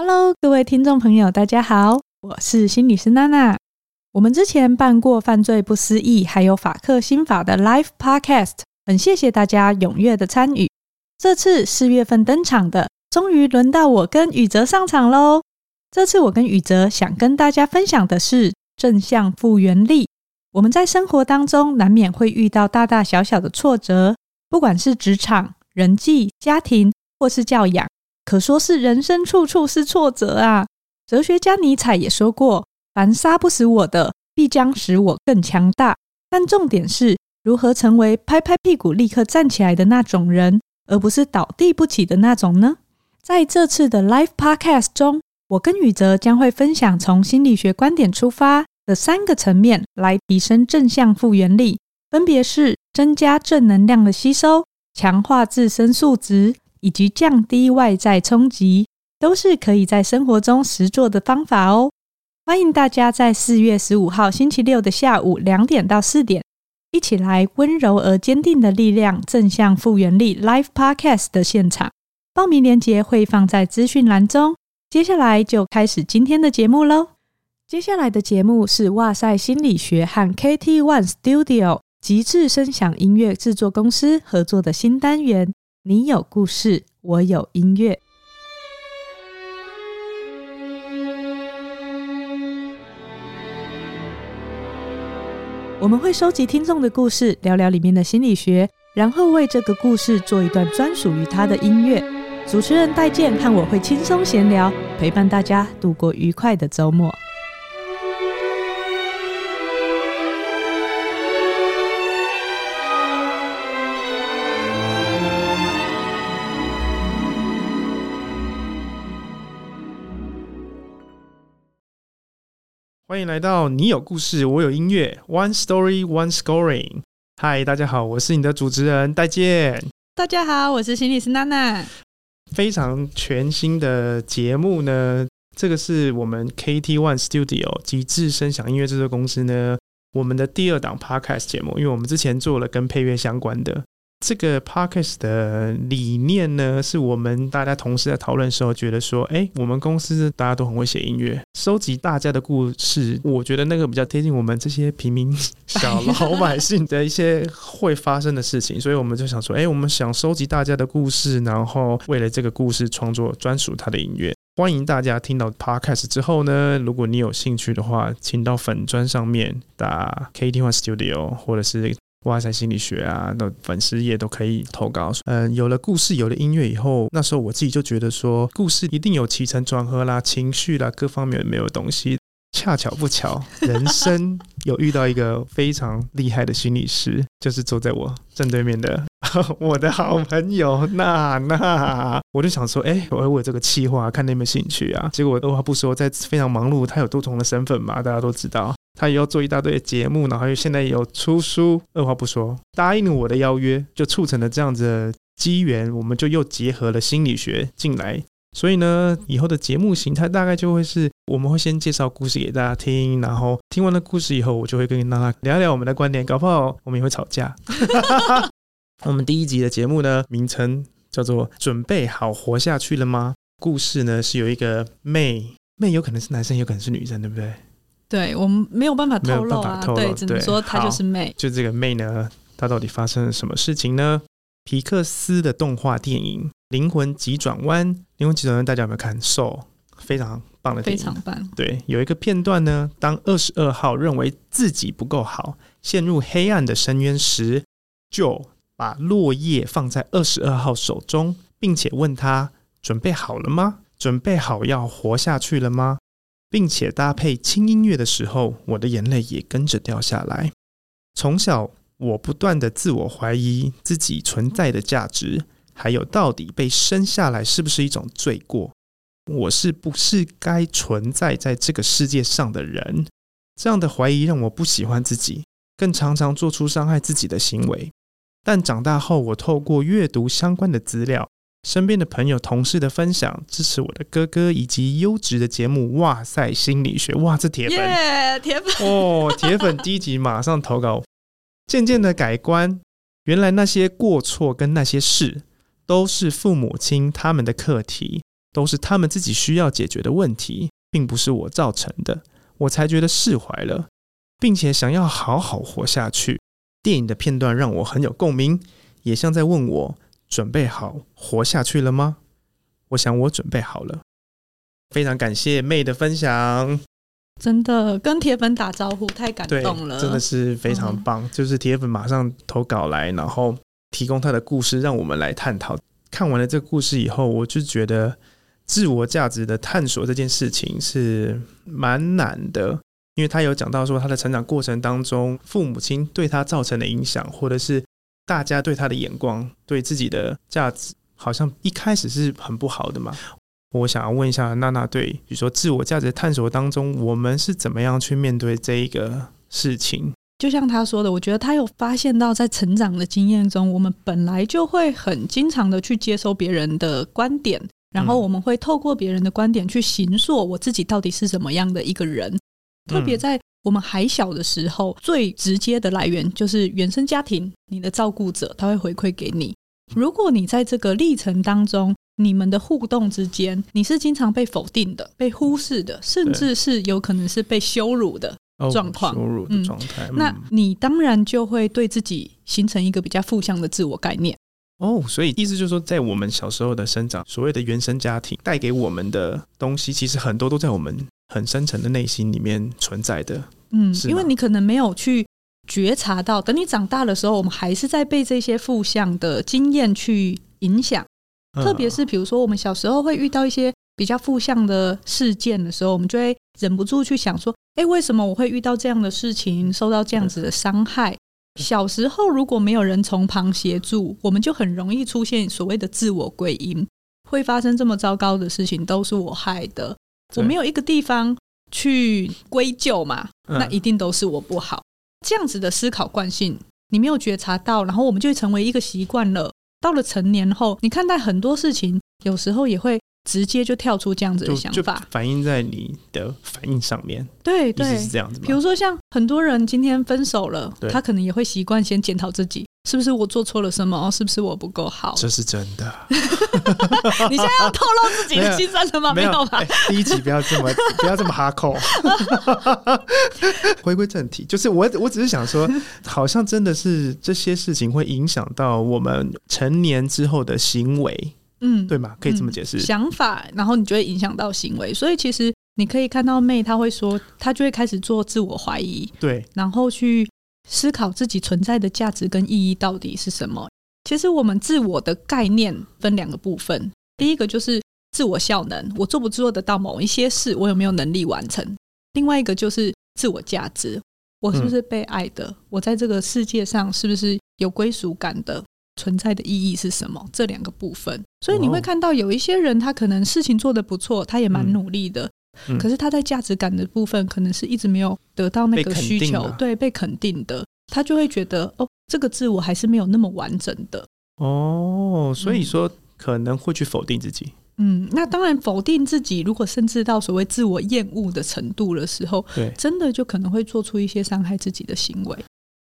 Hello，各位听众朋友，大家好，我是心理师娜娜。我们之前办过犯罪不思议，还有法克心法的 Live Podcast，很谢谢大家踊跃的参与。这次四月份登场的，终于轮到我跟宇哲上场喽。这次我跟宇哲想跟大家分享的是正向复原力。我们在生活当中难免会遇到大大小小的挫折，不管是职场、人际、家庭，或是教养，可说是人生处处是挫折啊。哲学家尼采也说过：“凡杀不死我的，必将使我更强大。”但重点是如何成为拍拍屁股立刻站起来的那种人，而不是倒地不起的那种呢？在这次的 Live Podcast 中，我跟宇哲将会分享从心理学观点出发。的三个层面来提升正向复原力，分别是增加正能量的吸收、强化自身素质以及降低外在冲击，都是可以在生活中实做的方法哦。欢迎大家在四月十五号星期六的下午两点到四点，一起来温柔而坚定的力量正向复原力 Live Podcast 的现场。报名链接会放在资讯栏中。接下来就开始今天的节目喽。接下来的节目是哇塞心理学和 KT One Studio 极致声响音乐制作公司合作的新单元。你有故事，我有音乐。我们会收集听众的故事，聊聊里面的心理学，然后为这个故事做一段专属于他的音乐。主持人戴健和我会轻松闲聊，陪伴大家度过愉快的周末。欢迎来到你有故事，我有音乐，One Story, One Scoring。嗨，大家好，我是你的主持人戴健。大家好，我是心理师娜娜。非常全新的节目呢，这个是我们 KT One Studio 极致声响音乐制作公司呢，我们的第二档 Podcast 节目，因为我们之前做了跟配乐相关的。这个 podcast 的理念呢，是我们大家同事在讨论的时候觉得说，哎，我们公司大家都很会写音乐，收集大家的故事，我觉得那个比较贴近我们这些平民小老百姓的一些会发生的事情，所以我们就想说，哎，我们想收集大家的故事，然后为了这个故事创作专属他的音乐。欢迎大家听到 podcast 之后呢，如果你有兴趣的话，请到粉砖上面打 KT One Studio 或者是。哇塞心理学啊，那粉丝页都可以投稿。嗯，有了故事，有了音乐以后，那时候我自己就觉得说，故事一定有起承转合啦、情绪啦，各方面没有东西。恰巧不巧，人生有遇到一个非常厉害的心理师，就是坐在我正对面的 我的好朋友娜娜。我就想说，哎，我我这个企划，看你有没有兴趣啊？结果二话不说，在非常忙碌，他有多重的身份嘛，大家都知道。他也要做一大堆的节目，然后又现在也有出书。二话不说，答应了我的邀约，就促成了这样子的机缘。我们就又结合了心理学进来，所以呢，以后的节目形态大概就会是，我们会先介绍故事给大家听，然后听完了故事以后，我就会跟娜娜聊聊我们的观点，搞不好我们也会吵架。我们第一集的节目呢，名称叫做“准备好活下去了吗？”故事呢是有一个妹妹，有可能是男生，有可能是女生，对不对？对，我们没有办法透露啊，露，对，只能说她就是妹。就这个妹呢，她到底发生了什么事情呢？皮克斯的动画电影《灵魂急转弯》，《灵魂急转弯》大家有没有看？受非常棒的电影，非常棒。对，有一个片段呢，当二十二号认为自己不够好，陷入黑暗的深渊时，就把落叶放在二十二号手中，并且问他：准备好了吗？准备好要活下去了吗？并且搭配轻音乐的时候，我的眼泪也跟着掉下来。从小，我不断的自我怀疑自己存在的价值，还有到底被生下来是不是一种罪过？我是不是该存在在这个世界上的人？这样的怀疑让我不喜欢自己，更常常做出伤害自己的行为。但长大后，我透过阅读相关的资料。身边的朋友、同事的分享，支持我的哥哥，以及优质的节目《哇塞心理学》。哇，这铁粉，yeah, 铁粉哦，铁粉第一集马上投稿，渐渐的改观。原来那些过错跟那些事，都是父母亲他们的课题，都是他们自己需要解决的问题，并不是我造成的，我才觉得释怀了，并且想要好好活下去。电影的片段让我很有共鸣，也像在问我：准备好活下去了吗？我想我准备好了。非常感谢 May 的分享，真的跟铁粉打招呼，太感动了，真的是非常棒。嗯、就是铁粉马上投稿来，然后提供他的故事，让我们来探讨。看完了这个故事以后，我就觉得自我价值的探索这件事情是蛮难的，因为他有讲到说他的成长过程当中，父母亲对他造成的影响，或者是大家对他的眼光，对自己的价值，好像一开始是很不好的嘛。我想要问一下娜娜，对，比如说自我价值探索当中，我们是怎么样去面对这一个事情？就像他说的，我觉得他有发现到，在成长的经验中，我们本来就会很经常的去接收别人的观点，然后我们会透过别人的观点去形塑我自己到底是怎么样的一个人。特别在我们还小的时候，最直接的来源就是原生家庭，你的照顾者他会回馈给你。如果你在这个历程当中，你们的互动之间，你是经常被否定的、被忽视的，甚至是有可能是被羞辱的状况。羞辱的状态，那你当然就会对自己形成一个比较负向的自我概念。哦，所以意思就是说，在我们小时候的生长，所谓的原生家庭带给我们的东西，其实很多都在我们很深层的内心里面存在的。嗯，因为你可能没有去觉察到，等你长大的时候，我们还是在被这些负向的经验去影响。特别是比如说，我们小时候会遇到一些比较负向的事件的时候，我们就会忍不住去想说：“哎，为什么我会遇到这样的事情，受到这样子的伤害？”小时候如果没有人从旁协助，我们就很容易出现所谓的自我归因，会发生这么糟糕的事情都是我害的。我没有一个地方去归咎嘛，那一定都是我不好。这样子的思考惯性，你没有觉察到，然后我们就会成为一个习惯了。到了成年后，你看待很多事情，有时候也会直接就跳出这样子的想法，反映在你的反应上面。对对，是这样子。比如说，像很多人今天分手了，他可能也会习惯先检讨自己。是不是我做错了什么？哦是不是我不够好？这是真的。你现在要透露自己的心酸了吗？没有，没有吧？欸，第一集不要这么 不要这么哈扣。回归正题，就是我我只是想说，好像真的是这些事情会影响到我们成年之后的行为，嗯，对吗？可以这么解释？想法，然后你就会影响到行为。所以其实你可以看到妹，她会说，她就会开始做自我怀疑，对，然后去。思考自己存在的价值跟意义到底是什么？其实我们自我的概念分两个部分，第一个就是自我效能，我做不做得到某一些事，我有没有能力完成；另外一个就是自我价值，我是不是被爱的？我在这个世界上是不是有归属感的？存在的意义是什么？这两个部分，所以你会看到有一些人，他可能事情做得不错，他也蛮努力的。嗯、可是他在价值感的部分，可能是一直没有得到那个需求，对，被肯定的，他就会觉得哦，这个自我还是没有那么完整的。哦，所以说可能会去否定自己。嗯，那当然否定自己，如果甚至到所谓自我厌恶的程度的时候，对，真的就可能会做出一些伤害自己的行为。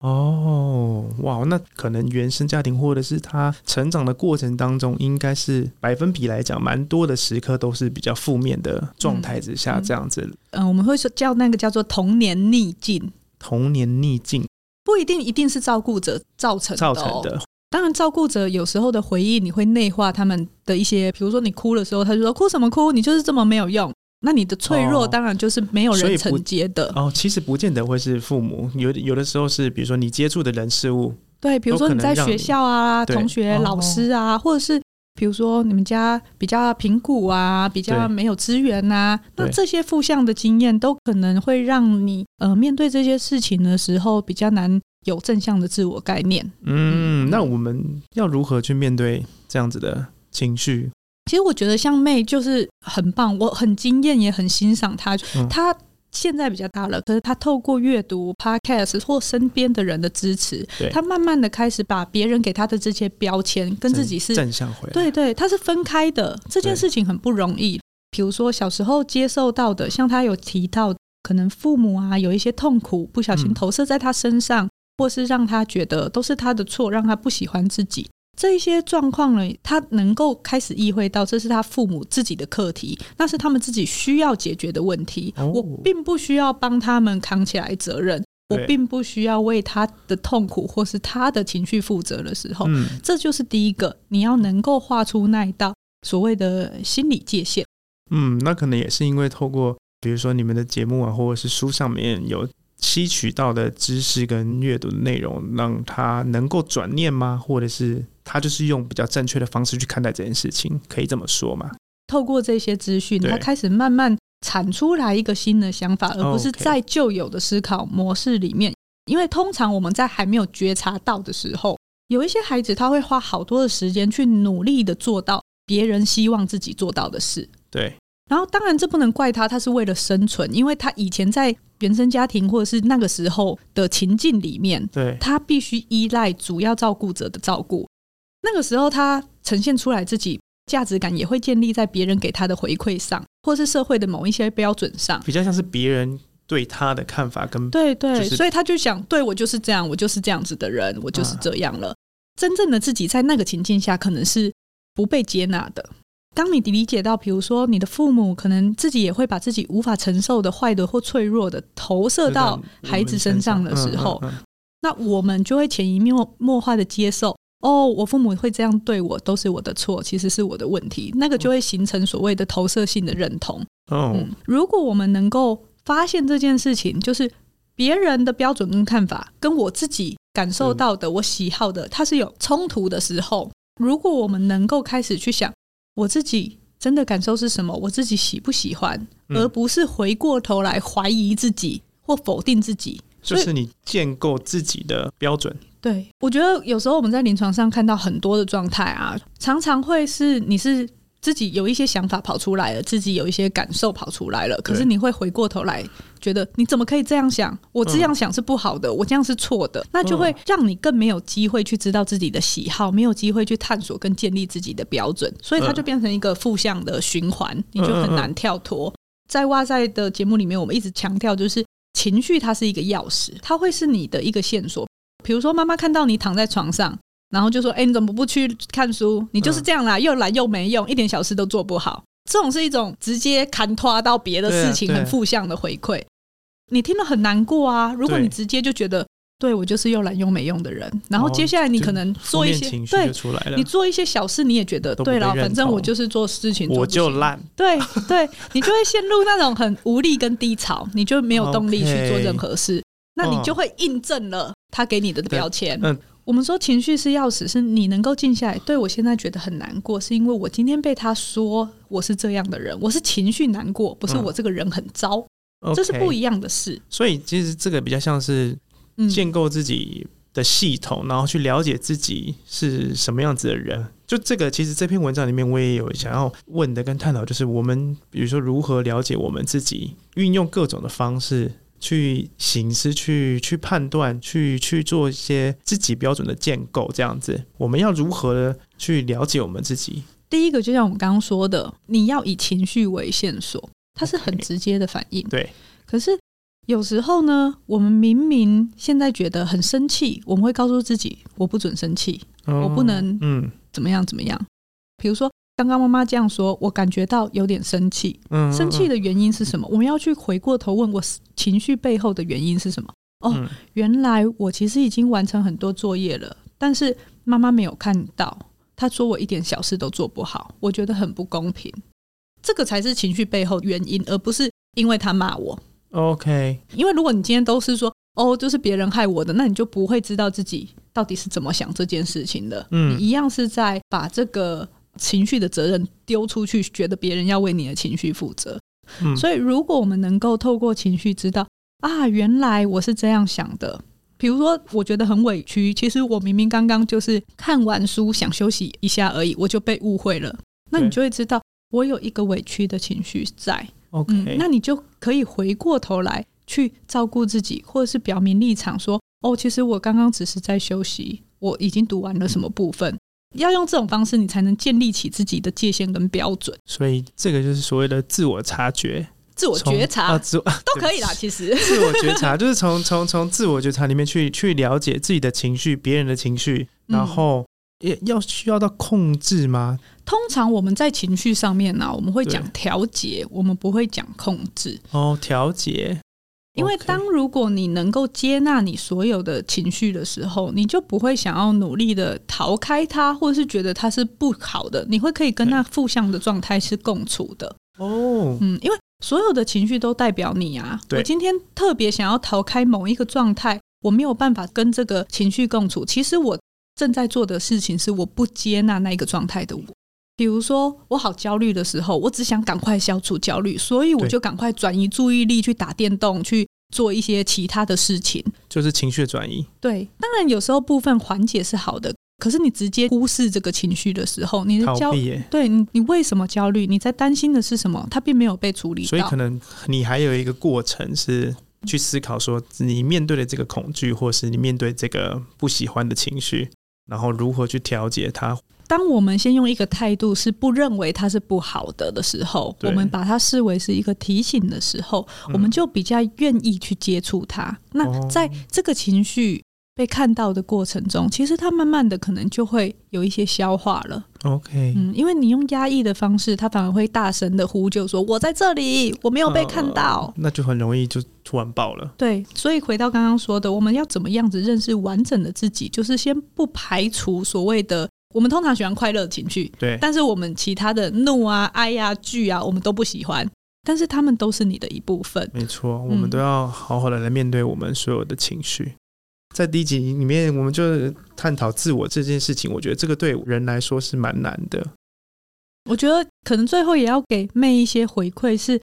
哦，哇，那可能原生家庭或者是他成长的过程当中，应该是百分比来讲，蛮多的时刻都是比较负面的状态之下，这样子。嗯，嗯，呃，我们会说叫那个叫做童年逆境。童年逆境不一定一定是照顾者造成造成的。当然，照顾者有时候的回忆，你会内化他们的一些，比如说你哭的时候，他就说哭什么哭，你就是这么没有用。那你的脆弱当然就是没有人承接的哦，哦。其实不见得会是父母，有有的时候是比如说你接触的人事物，对，比如说你在学校啊，同学、哦、老师啊，或者是比如说你们家比较贫苦啊，比较没有资源呐、啊，那这些负向的经验都可能会让你呃面对这些事情的时候比较难有正向的自我概念。嗯，那我们要如何去面对这样子的情绪？其实我觉得像妹就是很棒，我很惊艳，也很欣赏她。她现在比较大了，可是她透过阅读 Podcast 或身边的人的支持，她慢慢的开始把别人给她的这些标签跟自己是正向回来。对对，她是分开的。这件事情很不容易。比如说小时候接受到的，像她有提到，可能父母啊有一些痛苦，不小心投射在她身上，嗯、或是让她觉得都是她的错，让她不喜欢自己。这些状况呢，他能够开始意会到这是他父母自己的课题，那是他们自己需要解决的问题。哦、我并不需要帮他们扛起来责任，我并不需要为他的痛苦或是他的情绪负责的时候，嗯、这就是第一个，你要能够画出那一道所谓的心理界限。嗯，那可能也是因为透过，比如说你们的节目啊，或者是书上面有吸取到的知识跟阅读的内容，让他能够转念吗？或者是他就是用比较正确的方式去看待这件事情，可以这么说吗？透过这些资讯，他开始慢慢产出来一个新的想法，而不是在旧有的思考模式里面。因为通常我们在还没有觉察到的时候，有一些孩子他会花好多的时间去努力的做到别人希望自己做到的事。对，然后当然这不能怪他，他是为了生存，因为他以前在原生家庭或者是那个时候的情境里面，对，他必须依赖主要照顾者的照顾。那个时候他呈现出来自己价值感也会建立在别人给他的回馈上，或是社会的某一些标准上，比较像是别人对他的看法跟对对，所以他就想，对我就是这样，我就是这样子的人，我就是这样了。啊、真正的自己在那个情境下可能是不被接纳的。当你理解到，比如说你的父母可能自己也会把自己无法承受的、坏的或脆弱的投射到孩子身上的时候，嗯嗯嗯、那我们就会潜移默默化的接受，哦，我父母会这样对我，都是我的错，其实是我的问题。那个就会形成所谓的投射性的认同。哦、嗯，如果我们能够发现这件事情，就是别人的标准跟看法跟我自己感受到的、我喜好的，它是有冲突的时候，如果我们能够开始去想。我自己真的感受是什么？我自己喜不喜欢，嗯、而不是回过头来怀疑自己或否定自己。就是你建构自己的标准。对，我觉得有时候我们在临床上看到很多的状态啊，常常会是你是。自己有一些想法跑出来了，自己有一些感受跑出来了，可是你会回过头来觉得你怎么可以这样想？我这样想是不好的，嗯、我这样是错的，那就会让你更没有机会去知道自己的喜好，没有机会去探索跟建立自己的标准，所以它就变成一个负向的循环，你就很难跳脱。在哇塞的节目里面，我们一直强调，就是情绪它是一个钥匙，它会是你的一个线索。比如说，妈妈看到你躺在床上。然后就说：“哎，你怎么不去看书？你就是这样啦，又懒又没用，一点小事都做不好。这种是一种直接砍拖到别的事情，很负向的回馈。你听了很难过啊。如果你直接就觉得，对我就是又懒又没用的人，然后接下来你可能做一些对，你做一些小事，你也觉得对了，反正我就是做事情我就烂。对对，你就会陷入那种很无力跟低潮，你就没有动力去做 任何事。那你就会印证了他给你的标签。”嗯我们说情绪是钥匙，是你能够静下来。对，我现在觉得很难过，是因为我今天被他说我是这样的人，我是情绪难过，不是我这个人很糟，嗯、这是不一样的事。Okay, 所以其实这个比较像是建构自己的系统，嗯、然后去了解自己是什么样子的人。就这个，其实这篇文章里面我也有想要问的跟探讨，就是我们比如说如何了解我们自己，运用各种的方式。去形式去去判断，去去做一些自己标准的建构，这样子，我们要如何去了解我们自己？第一个，就像我们刚刚说的，你要以情绪为线索，它是很直接的反应。Okay, 对。可是有时候呢，我们明明现在觉得很生气，我们会告诉自己，我不准生气，哦、我不能嗯怎么样怎么样。比如说。刚刚妈妈这样说，我感觉到有点生气。嗯，生气的原因是什么？我们要去回过头问我情绪背后的原因是什么？哦，原来我其实已经完成很多作业了，但是妈妈没有看到。她说我一点小事都做不好，我觉得很不公平。这个才是情绪背后原因，而不是因为她骂我。OK，因为如果你今天都是说哦，就是别人害我的，那你就不会知道自己到底是怎么想这件事情的。嗯，你一样是在把这个。情绪的责任丢出去，觉得别人要为你的情绪负责。嗯，所以如果我们能够透过情绪知道啊，原来我是这样想的。比如说，我觉得很委屈，其实我明明刚刚就是看完书想休息一下而已，我就被误会了。那你就会知道我有一个委屈的情绪在。OK，嗯，那你就可以回过头来去照顾自己，或者是表明立场说，说哦，其实我刚刚只是在休息，我已经读完了什么部分。要用这种方式，你才能建立起自己的界限跟标准。所以，这个就是所谓的自我察觉、自我觉察啊，自我 都可以啦。其实，自我觉察 就是从从从自我觉察里面去去了解自己的情绪、别人的情绪，然后也要需要到控制吗？通常我们在情绪上面呢、啊，我们会讲调节，我们不会讲控制。哦，调节。因为当如果你能够接纳你所有的情绪的时候，你就不会想要努力的逃开它，或者是觉得它是不好的。你会可以跟那负向的状态是共处的。哦，嗯，因为所有的情绪都代表你啊。我今天特别想要逃开某一个状态，我没有办法跟这个情绪共处。其实我正在做的事情是我不接纳那一个状态的我。比如说，我好焦虑的时候，我只想赶快消除焦虑，所以我就赶快转移注意力去打电动，去做一些其他的事情，就是情绪转移。对，当然有时候部分缓解是好的，可是你直接忽视这个情绪的时候，你的焦虑，对你，你为什么焦虑？你在担心的是什么？它并没有被处理到，所以可能你还有一个过程是去思考，说你面对的这个恐惧，或是你面对这个不喜欢的情绪，然后如何去调节它。当我们先用一个态度是不认为它是不好的的时候，我们把它视为是一个提醒的时候，我们就比较愿意去接触它。那在这个情绪被看到的过程中，其实它慢慢的可能就会有一些消化了。OK，嗯，因为你用压抑的方式，它反而会大声的呼救说：“我在这里，我没有被看到。”那就很容易就突然爆了。对，所以回到刚刚说的，我们要怎么样子认识完整的自己，就是先不排除所谓的。我们通常喜欢快乐的情绪，对，但是我们其他的怒啊、哀呀、啊、惧啊，我们都不喜欢。但是他们都是你的一部分，没错，我们都要好好的来面对我们所有的情绪。嗯、在第一集里面，我们就探讨自我这件事情，我觉得这个对人来说是蛮难的。我觉得可能最后也要给妹一些回馈，是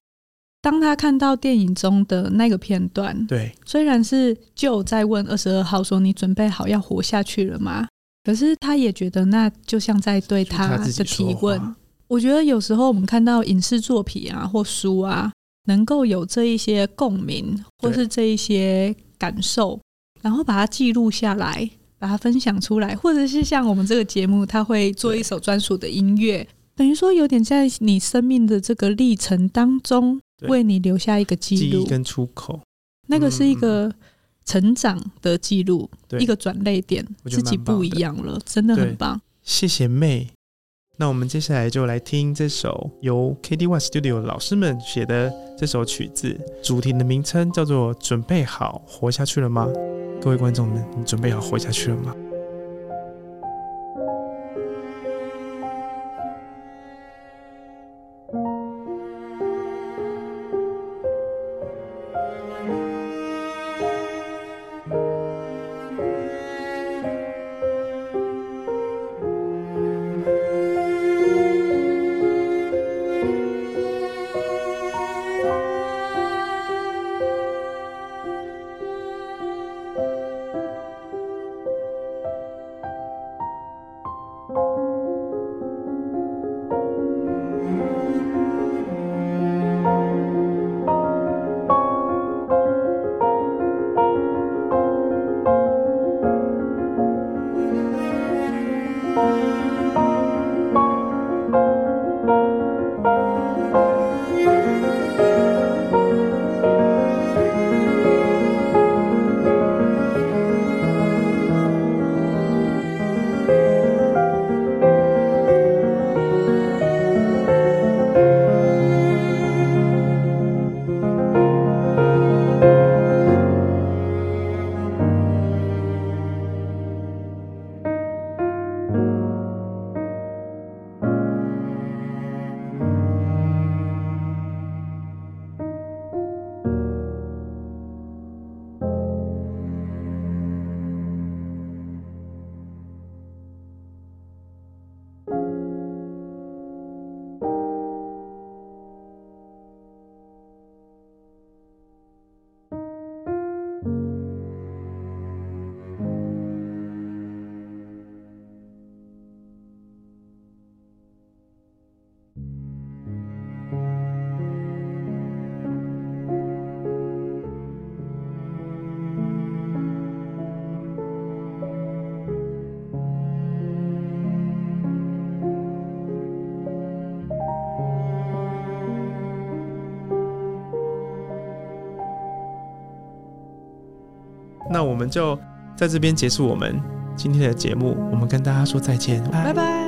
当他看到电影中的那个片段，对，虽然是就在问二十二号说：“你准备好要活下去了吗？”可是他也觉得，那就像在对他的提问。我觉得有时候我们看到影视作品啊，或书啊，能够有这一些共鸣，或是这一些感受，然后把它记录下来，把它分享出来，或者是像我们这个节目，他会做一首专属的音乐，等于说有点在你生命的这个历程当中，为你留下一个记录跟出口。那个是一个。成长的记录，一个转泪点，自己不一样了，真的很棒。谢谢妹。那我们接下来就来听这首由 KD One Studio 老师们写的这首曲子，主题的名称叫做《准备好活下去了吗》？各位观众们，你准备好活下去了吗？我们就在这边结束我们今天的节目，我们跟大家说再见，拜拜。